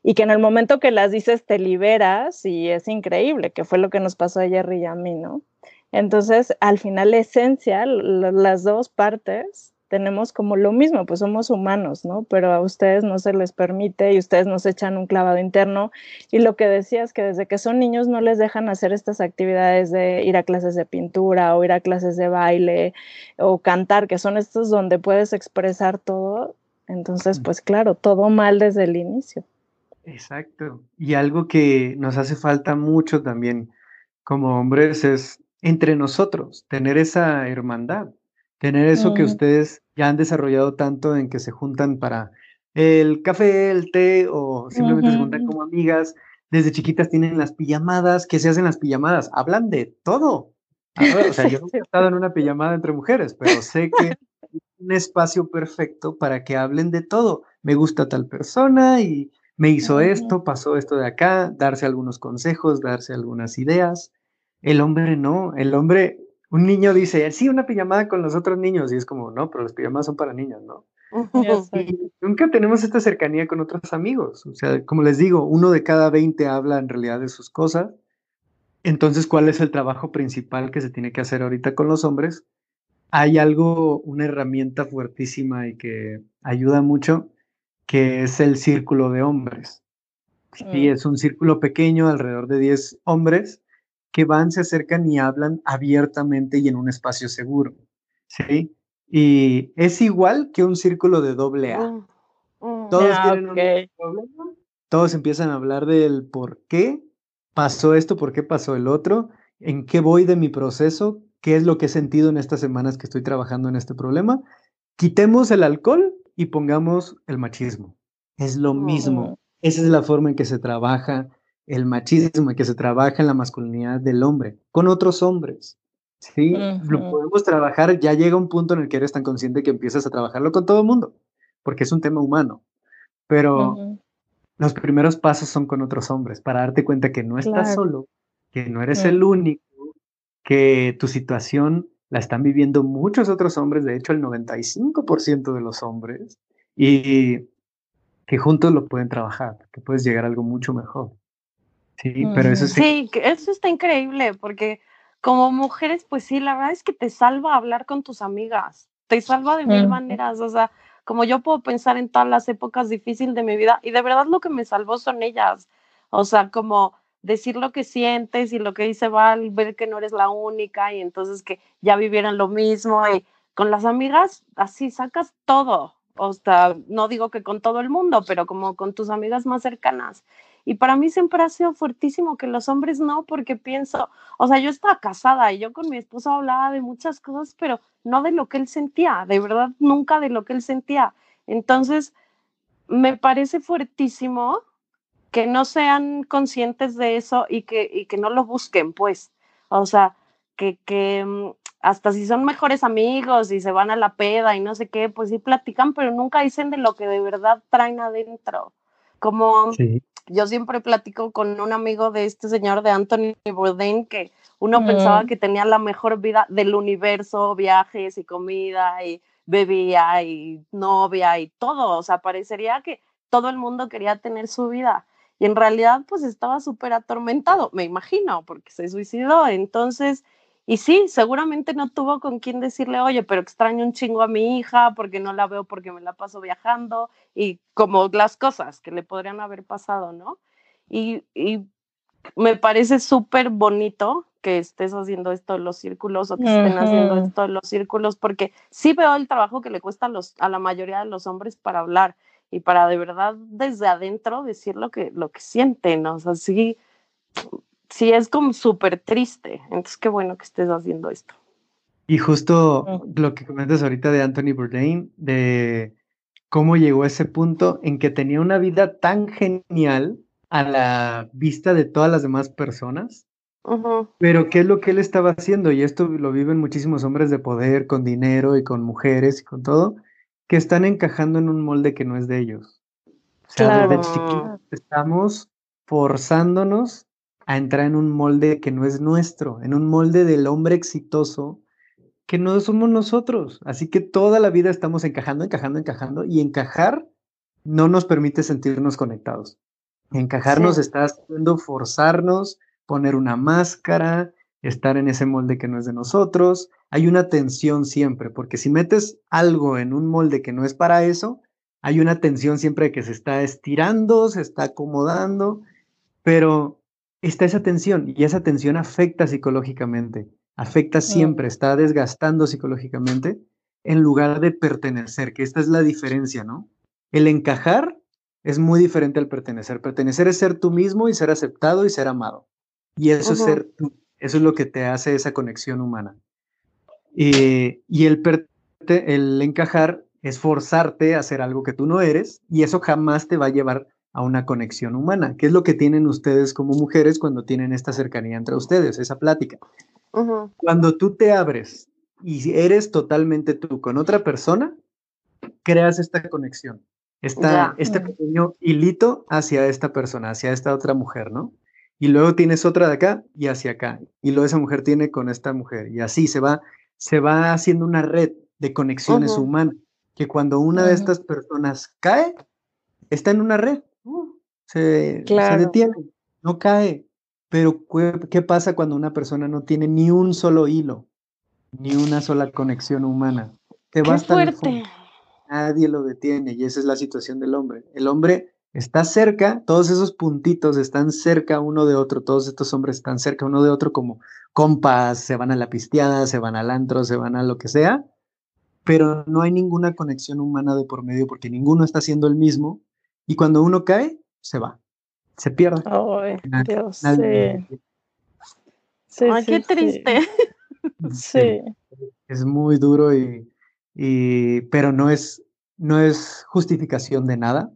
y que en el momento que las dices te liberas y es increíble, que fue lo que nos pasó a Jerry y a mí, ¿no? Entonces, al final, la esencia, las dos partes, tenemos como lo mismo, pues somos humanos, ¿no? Pero a ustedes no se les permite y ustedes nos echan un clavado interno. Y lo que decías, que desde que son niños no les dejan hacer estas actividades de ir a clases de pintura o ir a clases de baile o cantar, que son estos donde puedes expresar todo. Entonces, mm. pues claro, todo mal desde el inicio. Exacto. Y algo que nos hace falta mucho también como hombres es entre nosotros, tener esa hermandad, tener eso que ustedes ya han desarrollado tanto en que se juntan para el café, el té o simplemente se juntan como amigas. Desde chiquitas tienen las pijamadas, ¿qué se hacen las pijamadas? Hablan de todo. o sea, yo he estado en una pijamada entre mujeres, pero sé que es un espacio perfecto para que hablen de todo. Me gusta tal persona y me hizo esto, pasó esto de acá, darse algunos consejos, darse algunas ideas. El hombre no, el hombre, un niño dice, sí, una pijamada con los otros niños, y es como, no, pero las pijamadas son para niños, ¿no? Y nunca tenemos esta cercanía con otros amigos. O sea, como les digo, uno de cada 20 habla en realidad de sus cosas. Entonces, ¿cuál es el trabajo principal que se tiene que hacer ahorita con los hombres? Hay algo, una herramienta fuertísima y que ayuda mucho, que es el círculo de hombres. Sí, mm. es un círculo pequeño, alrededor de 10 hombres, que van, se acercan y hablan abiertamente y en un espacio seguro. ¿sí? Y es igual que un círculo de doble A. Mm, mm. Todos tienen un problema, todos empiezan a hablar del por qué pasó esto, por qué pasó el otro, en qué voy de mi proceso, qué es lo que he sentido en estas semanas que estoy trabajando en este problema. Quitemos el alcohol y pongamos el machismo. Es lo mismo. Esa es la forma en que se trabaja el machismo, que se trabaja en la masculinidad del hombre, con otros hombres. Sí, lo podemos trabajar, ya llega un punto en el que eres tan consciente que empiezas a trabajarlo con todo el mundo, porque es un tema humano. Pero los primeros pasos son con otros hombres, para darte cuenta que no estás solo, que no eres el único, que tu situación la están viviendo muchos otros hombres, de hecho el 95% de los hombres, y que juntos lo pueden trabajar, que puedes llegar a algo mucho mejor. Sí, pero eso sí. Sí, eso está increíble, porque como mujeres, pues sí, la verdad es que te salva hablar con tus amigas, te salva de mil maneras, o sea, como yo puedo pensar en todas las épocas difíciles de mi vida, y de verdad lo que me salvó son ellas, o sea, como decir lo que sientes y lo que dice Val, ver que no eres la única y entonces que ya vivieran lo mismo y con las amigas así sacas todo, o sea, no digo que con todo el mundo, pero como con tus amigas más cercanas. Y para mí siempre ha sido fuertísimo que los hombres no, porque pienso, o sea, yo estaba casada y yo con mi esposo hablaba de muchas cosas, pero no de lo que él sentía, de verdad, nunca de lo que él sentía. Entonces, me parece fuertísimo que no sean conscientes de eso y que, y que no lo busquen, pues. O sea, que, que mm, hasta si son mejores amigos y se van a la peda y no sé qué, pues sí platican, pero nunca dicen de lo que de verdad traen adentro. Como yo siempre platico con un amigo de este señor de Anthony Bourdain que uno pensaba que tenía la mejor vida del universo, viajes y comida y bebía y novia y todo. O sea, parecería que todo el mundo quería tener su vida y en realidad pues estaba súper atormentado, me imagino, porque se suicidó. Entonces, y sí, seguramente no tuvo con quién decirle, oye, pero extraño un chingo a mi hija porque no la veo porque me la paso viajando y como las cosas que le podrían haber pasado, ¿no? Y, y me parece súper bonito que estés haciendo esto de los círculos o que estén haciendo esto de los círculos, porque sí veo el trabajo que le cuesta a, los, a la mayoría de los hombres para hablar y para de verdad desde adentro decir lo que, lo que sienten, o sea, sí, sí es como súper triste. Entonces, qué bueno que estés haciendo esto. Y justo lo que comentas ahorita de Anthony Bourdain, de cómo llegó a ese punto en que tenía una vida tan genial a la vista de todas las demás personas, pero ¿qué es lo que él estaba haciendo? Y esto lo viven muchísimos hombres de poder, con dinero y con mujeres y con todo, que están encajando en un molde que no es de ellos. O sea, desde chiquitos estamos forzándonos a entrar en un molde que no es nuestro, en un molde del hombre exitoso que no somos nosotros. Así que toda la vida estamos encajando, encajando, encajando y encajar no nos permite sentirnos conectados. Encajarnos está haciendo forzarnos, poner una máscara, estar en ese molde que no es de nosotros. Hay una tensión siempre, porque si metes algo en un molde que no es para eso, hay una tensión siempre que se está estirando, se está acomodando, pero está esa tensión y esa tensión afecta psicológicamente, afecta siempre, está desgastando psicológicamente en lugar de pertenecer, que esta es la diferencia, ¿no? El encajar es muy diferente al pertenecer. Pertenecer es ser tú mismo y ser aceptado y ser amado. Y eso es ser tú. Eso es lo que te hace esa conexión humana. y el, el encajar es forzarte a hacer algo que tú no eres y eso jamás te va a llevar a una conexión humana. ¿Qué es lo que tienen ustedes como mujeres cuando tienen esta cercanía entre ustedes, esa plática? Cuando tú te abres y eres totalmente tú con otra persona, creas esta conexión, esta, este pequeño hilito hacia esta persona, hacia esta otra mujer, ¿no? Y luego tienes otra de acá y hacia acá. Y luego esa mujer tiene con esta mujer. Y así se va, se va haciendo una red de conexiones humanas. Que cuando una de estas personas cae, está en una red. Se, se detiene, no cae. Pero, ¿qué pasa cuando una persona no tiene ni un solo hilo, ni una sola conexión humana? Te va fuerte. Nadie lo detiene y esa es la situación del hombre. El hombre está cerca, todos esos puntitos están cerca uno de otro, todos estos hombres están cerca uno de otro como compas, se van a la pisteada, se van al antro, se van a lo que sea, pero no hay ninguna conexión humana de por medio porque ninguno está haciendo el mismo y cuando uno cae, se va se pierde. Ay, Dios, sí. Ay, qué triste. Sí. Es muy duro y, y, pero no es, no es justificación de nada,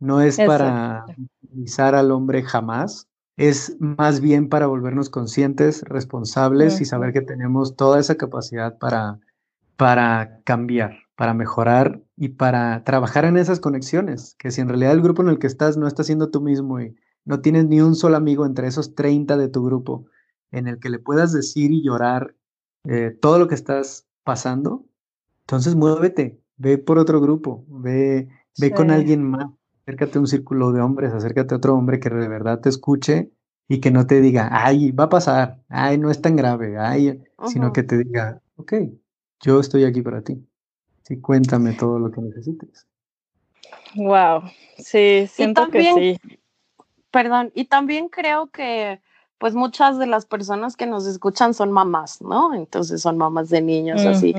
no es para utilizar al hombre jamás, es más bien para volvernos conscientes, responsables y saber que tenemos toda esa capacidad para, para cambiar, para mejorar y para trabajar en esas conexiones, que si en realidad el grupo en el que estás no está siendo tú mismo y no tienes ni un solo amigo entre esos 30 de tu grupo en el que le puedas decir y llorar eh, todo lo que estás pasando, entonces muévete, ve por otro grupo, ve, ve con alguien más, acércate a un círculo de hombres, acércate a otro hombre que de verdad te escuche y que no te diga, ay, va a pasar, ay, no es tan grave, ay, sino que te diga, ok, yo estoy aquí para ti. Sí, cuéntame todo lo que necesites. Wow, sí, siento que sí. Perdón, y también creo que pues muchas de las personas que nos escuchan son mamás, ¿no? Entonces son mamás de niños, así.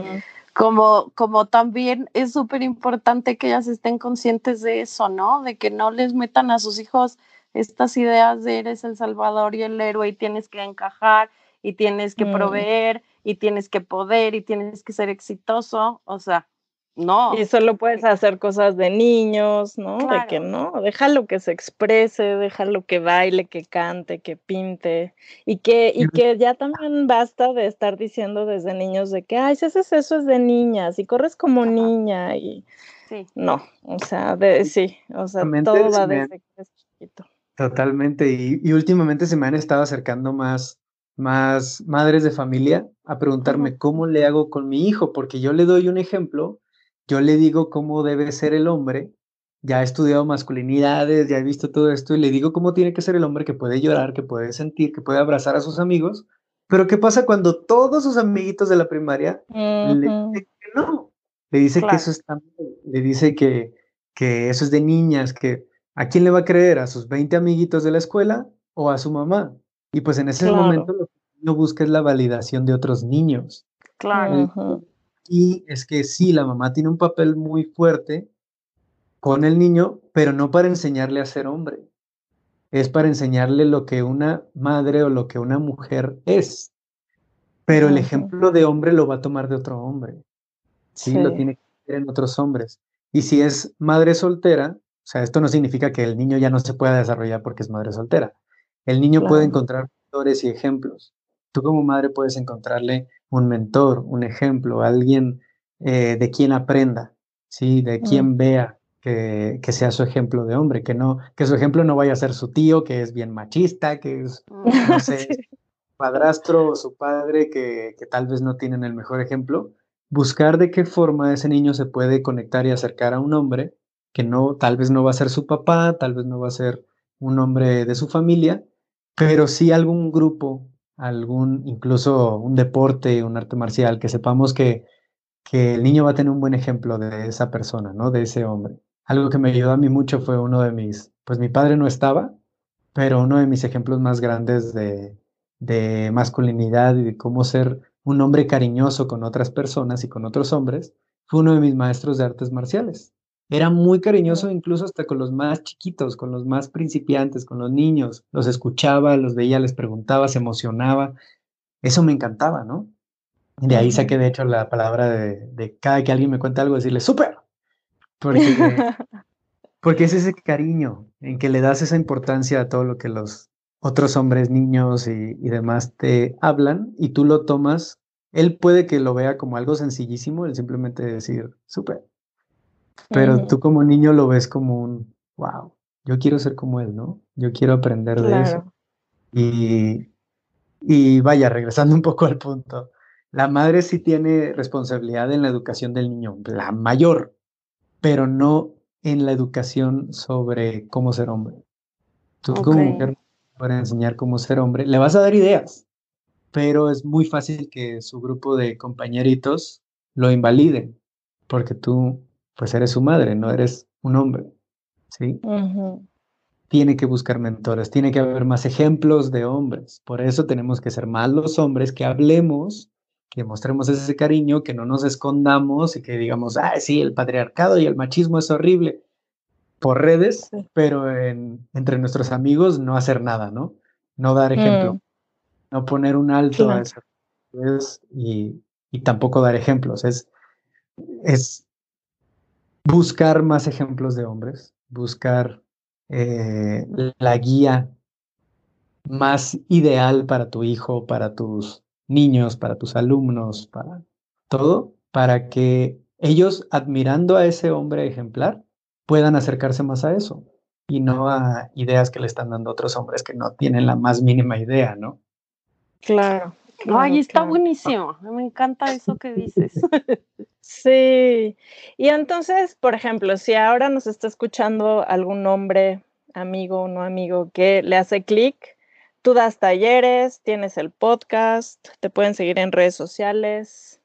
Como, como también es súper importante que ellas estén conscientes de eso, ¿no? De que no les metan a sus hijos estas ideas de eres el salvador y el héroe y tienes que encajar y tienes que mm. proveer y tienes que poder y tienes que ser exitoso. O sea, no. Y solo puedes hacer cosas de niños, ¿no? De que no, déjalo que se exprese, déjalo que baile, que cante, que pinte. Y que, y que ya también basta de estar diciendo desde niños de que, ay, si haces eso es de niñas y corres como niña y sí. no, o sea, de, sí, o sea, todo va desde que es chiquito. Totalmente, y, y, últimamente se me han estado acercando más, más madres de familia a preguntarme cómo le hago con mi hijo, porque yo le doy un ejemplo yo le digo cómo debe ser el hombre, ya he estudiado masculinidades, ya he visto todo esto, y le digo cómo tiene que ser el hombre que puede llorar, que puede sentir, que puede abrazar a sus amigos, pero ¿qué pasa cuando todos sus amiguitos de la primaria le dicen que no? Le dice que eso está le dice que, que eso es de niñas, que ¿a quién le va a creer? ¿A sus 20 amiguitos de la escuela o a su mamá? Y pues en ese momento lo que uno busca es la validación de otros niños. Claro. Y es que sí, la mamá tiene un papel muy fuerte con el niño, pero no para enseñarle a ser hombre. Es para enseñarle lo que una madre o lo que una mujer es. Pero el ejemplo de hombre lo va a tomar de otro hombre. Sí, lo tiene que hacer en otros hombres. Y si es madre soltera, o sea, esto no significa que el niño ya no se pueda desarrollar porque es madre soltera. El niño puede encontrar mentores y ejemplos. Tú como madre puedes encontrarle un mentor, un ejemplo, alguien eh, de quien aprenda, ¿sí? de quien vea que, que, sea su ejemplo de hombre, que, no, que su ejemplo no vaya a ser su tío, que es bien machista, que es, no sé, padrastro o su padre, que, que tal vez no tienen el mejor ejemplo. Buscar de qué forma ese niño se puede conectar y acercar a un hombre que no, tal vez no va a ser su papá, tal vez no va a ser un hombre de su familia, pero sí algún grupo algún, incluso un deporte, un arte marcial, que sepamos que, que el niño va a tener un buen ejemplo de esa persona, ¿no? De ese hombre. Algo que me ayudó a mí mucho fue uno de mis, pues mi padre no estaba, pero uno de mis ejemplos más grandes de, de masculinidad y de cómo ser un hombre cariñoso con otras personas y con otros hombres, fue uno de mis maestros de artes marciales. Era muy cariñoso incluso hasta con los más chiquitos, con los más principiantes, con los niños. Los escuchaba, los veía, les preguntaba, se emocionaba. Eso me encantaba, ¿no? De ahí saqué, de hecho, la palabra de, cada que alguien me cuenta algo, decirle, súper. Porque, porque es ese cariño en que le das esa importancia a todo lo que los otros hombres, niños y, y demás te hablan y tú lo tomas. Él puede que lo vea como algo sencillísimo, el simplemente decir, súper pero tú como niño lo ves como un, wow, yo quiero ser como él, ¿no? Yo quiero aprender de eso. Y, y vaya, regresando un poco al punto, la madre sí tiene responsabilidad en la educación del niño, la mayor, pero no en la educación sobre cómo ser hombre. Tú como mujer para enseñar cómo ser hombre, le vas a dar ideas, pero es muy fácil que su grupo de compañeritos lo invaliden, porque tú pues eres su madre, no eres un hombre, ¿sí? Tiene que buscar mentores, tiene que haber más ejemplos de hombres. Por eso tenemos que ser más los hombres que hablemos, que mostremos ese cariño, que no nos escondamos y que digamos, ah, sí, el patriarcado y el machismo es horrible por redes, pero entre nuestros amigos no hacer nada, ¿no? No dar ejemplo, mm. no poner un alto a eso y, y tampoco dar ejemplos. Es, es buscar más ejemplos de hombres, buscar eh, la guía más ideal para tu hijo, para tus niños, para tus alumnos, para todo, para que ellos, admirando a ese hombre ejemplar, puedan acercarse más a eso y no a ideas que le están dando otros hombres que no tienen la más mínima idea, ¿no? Claro. Ay, está buenísimo. Me encanta eso que dices. Sí. Y entonces, por ejemplo, si ahora nos está escuchando algún hombre, amigo o no amigo, que le hace clic, tú das talleres, tienes el podcast, te pueden seguir en redes sociales.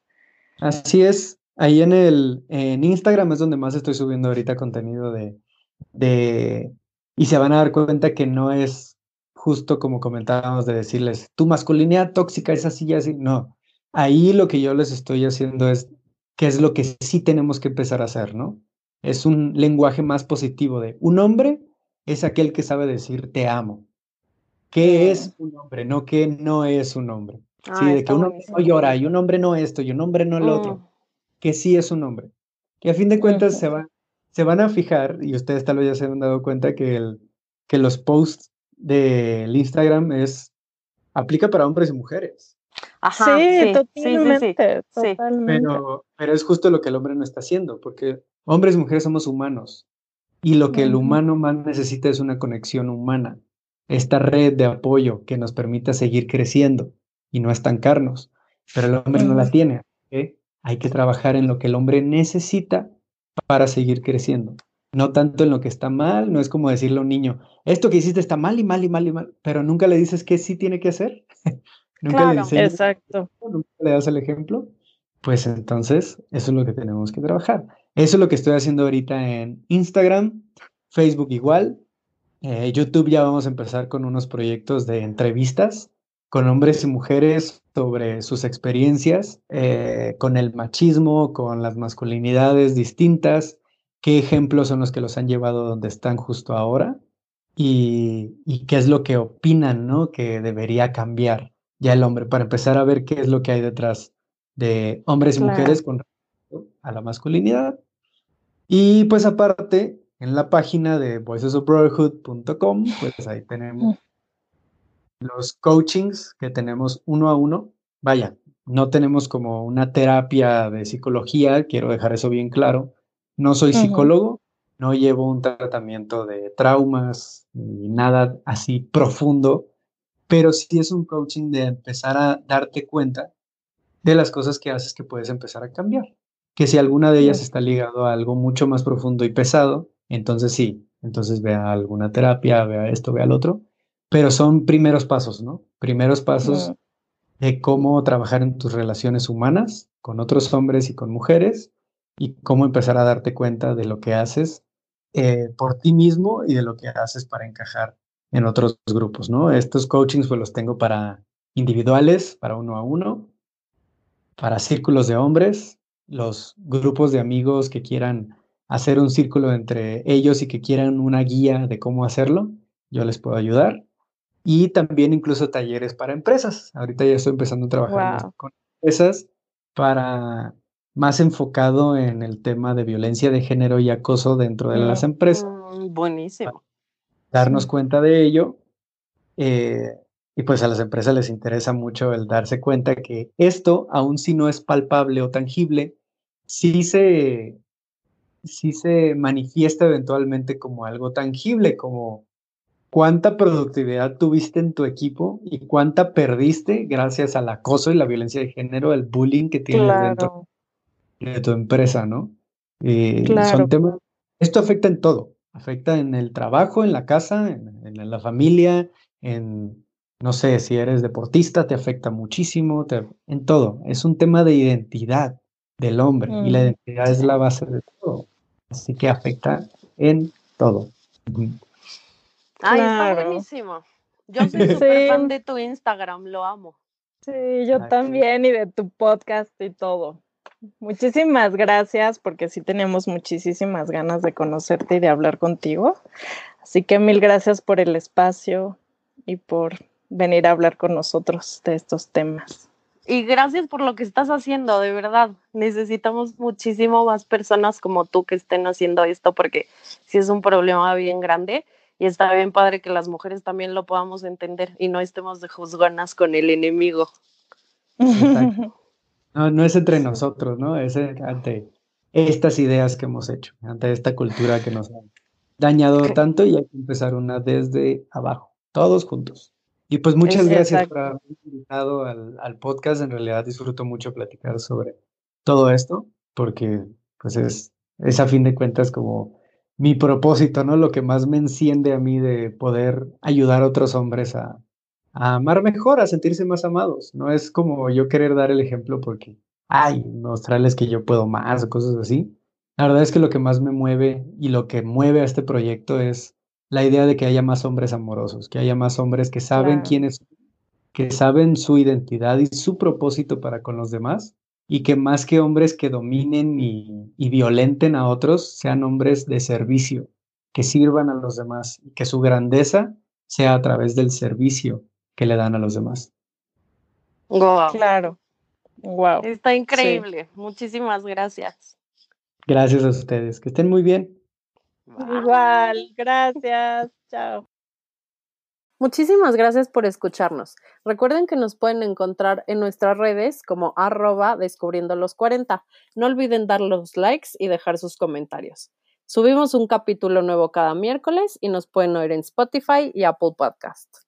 Así es. Ahí en el en Instagram es donde más estoy subiendo ahorita contenido de, de y se van a dar cuenta que no es justo como comentábamos de decirles, tu masculinidad tóxica es así y así. No, ahí lo que yo les estoy haciendo es qué es lo que sí tenemos que empezar a hacer, ¿no? Es un lenguaje más positivo de un hombre es aquel que sabe decir te amo. ¿Qué es un hombre? No que no es un hombre. sí, de que un hombre no llora y un hombre no esto y un hombre no el otro. Mm. Que sí es un hombre. Que a fin de cuentas se, van, se van a fijar, y ustedes tal vez ya se han dado cuenta que, el, que los posts del Instagram es, aplica para hombres y mujeres. Ajá, sí, totalmente, Pero, pero es justo lo que el hombre no está haciendo, porque hombres y mujeres somos humanos y lo que el humano más necesita es una conexión humana, esta red de apoyo que nos permita seguir creciendo y no estancarnos, pero el hombre no la tiene. Hay que trabajar en lo que el hombre necesita para seguir creciendo no tanto en lo que está mal, no es como decirle a un niño, esto que hiciste está mal y mal y mal y mal, pero nunca le dices qué sí tiene que hacer. nunca le dices, exacto. Nunca le das el ejemplo. Pues entonces, eso es lo que tenemos que trabajar. Eso es lo que estoy haciendo ahorita en Instagram, Facebook igual. Eh, YouTube ya vamos a empezar con unos proyectos de entrevistas con hombres y mujeres sobre sus experiencias eh, con el machismo, con las masculinidades distintas, qué ejemplos son los que los han llevado donde están justo ahora y, qué es lo que opinan, ¿no? Que debería cambiar ya el hombre para empezar a ver qué es lo que hay detrás de hombres y mujeres con respecto a la masculinidad. Y pues aparte, en la página de voicesofbrotherhood.com, pues ahí tenemos los coachings que tenemos uno a uno. Vaya, no tenemos como una terapia de psicología, quiero dejar eso bien claro, no soy psicólogo, no llevo un tratamiento de traumas ni nada así profundo, pero sí es un coaching de empezar a darte cuenta de las cosas que haces que puedes empezar a cambiar. Que si alguna de ellas está ligado a algo mucho más profundo y pesado, entonces sí, entonces vea alguna terapia, vea esto, vea el otro, pero son primeros pasos, ¿no? Primeros pasos de cómo trabajar en tus relaciones humanas con otros hombres y con mujeres y cómo empezar a darte cuenta de lo que haces eh, por ti mismo y de lo que haces para encajar en otros grupos, ¿no? Estos coachings pues los tengo para individuales, para uno a uno, para círculos de hombres, los grupos de amigos que quieran hacer un círculo entre ellos y que quieran una guía de cómo hacerlo, yo les puedo ayudar. Y también incluso talleres para empresas. Ahorita ya estoy empezando a trabajar con empresas para más enfocado en el tema de violencia de género y acoso dentro de las empresas. Mm, buenísimo. Darnos cuenta de ello. Eh, y pues a las empresas les interesa mucho el darse cuenta que esto, aun si no es palpable o tangible, sí se, sí se manifiesta eventualmente como algo tangible, como cuánta productividad tuviste en tu equipo y cuánta perdiste gracias al acoso y la violencia de género, el bullying que tienes dentro de tu empresa, ¿no? Eh, son temas, esto afecta en todo, afecta en el trabajo, en la casa, en la familia, en no sé, si eres deportista, te afecta muchísimo, en todo. Es un tema de identidad del hombre y la mm. identidad es la base de todo. Así que afecta en todo. Ay, está buenísimo. Yo soy súper fan de tu Instagram, lo amo. Sí, yo también y de tu podcast y todo. Muchísimas gracias porque sí tenemos muchísimas ganas de conocerte y de hablar contigo. Así que mil gracias por el espacio y por venir a hablar con nosotros de estos temas. Y gracias por lo que estás haciendo, de verdad. Necesitamos muchísimo más personas como tú que estén haciendo esto porque sí es un problema bien grande y está bien padre que las mujeres también lo podamos entender y no estemos de juzgonas con el enemigo. No, no es entre nosotros, ¿no? Es ante estas ideas que hemos hecho, ante esta cultura que nos ha dañado tanto y hay que empezar una desde abajo, todos juntos. Y pues muchas gracias por haberme invitado al, podcast. En realidad disfruto mucho platicar sobre todo esto, porque pues es, es a fin de cuentas como mi propósito, ¿no? Lo que más me enciende a mí de poder ayudar a otros hombres a, a amar mejor, a sentirse más amados. No es como yo querer dar el ejemplo porque, ay, mostrarles que yo puedo más o cosas así. La verdad es que lo que más me mueve y lo que mueve a este proyecto es la idea de que haya más hombres amorosos, que haya más hombres que saben quiénes, que saben su identidad y su propósito para con los demás, y que más que hombres que dominen y, violenten a otros, sean hombres de servicio, que sirvan a los demás, y que su grandeza sea a través del servicio que le dan a los demás. Wow. Claro. Wow. Está increíble. Muchísimas gracias. Gracias a ustedes. Que estén muy bien. Igual, gracias. Chao. Muchísimas gracias por escucharnos. Recuerden que nos pueden encontrar en nuestras redes como arroba descubriendo los 40. No olviden dar los likes y dejar sus comentarios. Subimos un capítulo nuevo cada miércoles y nos pueden oír en Spotify y Apple Podcast.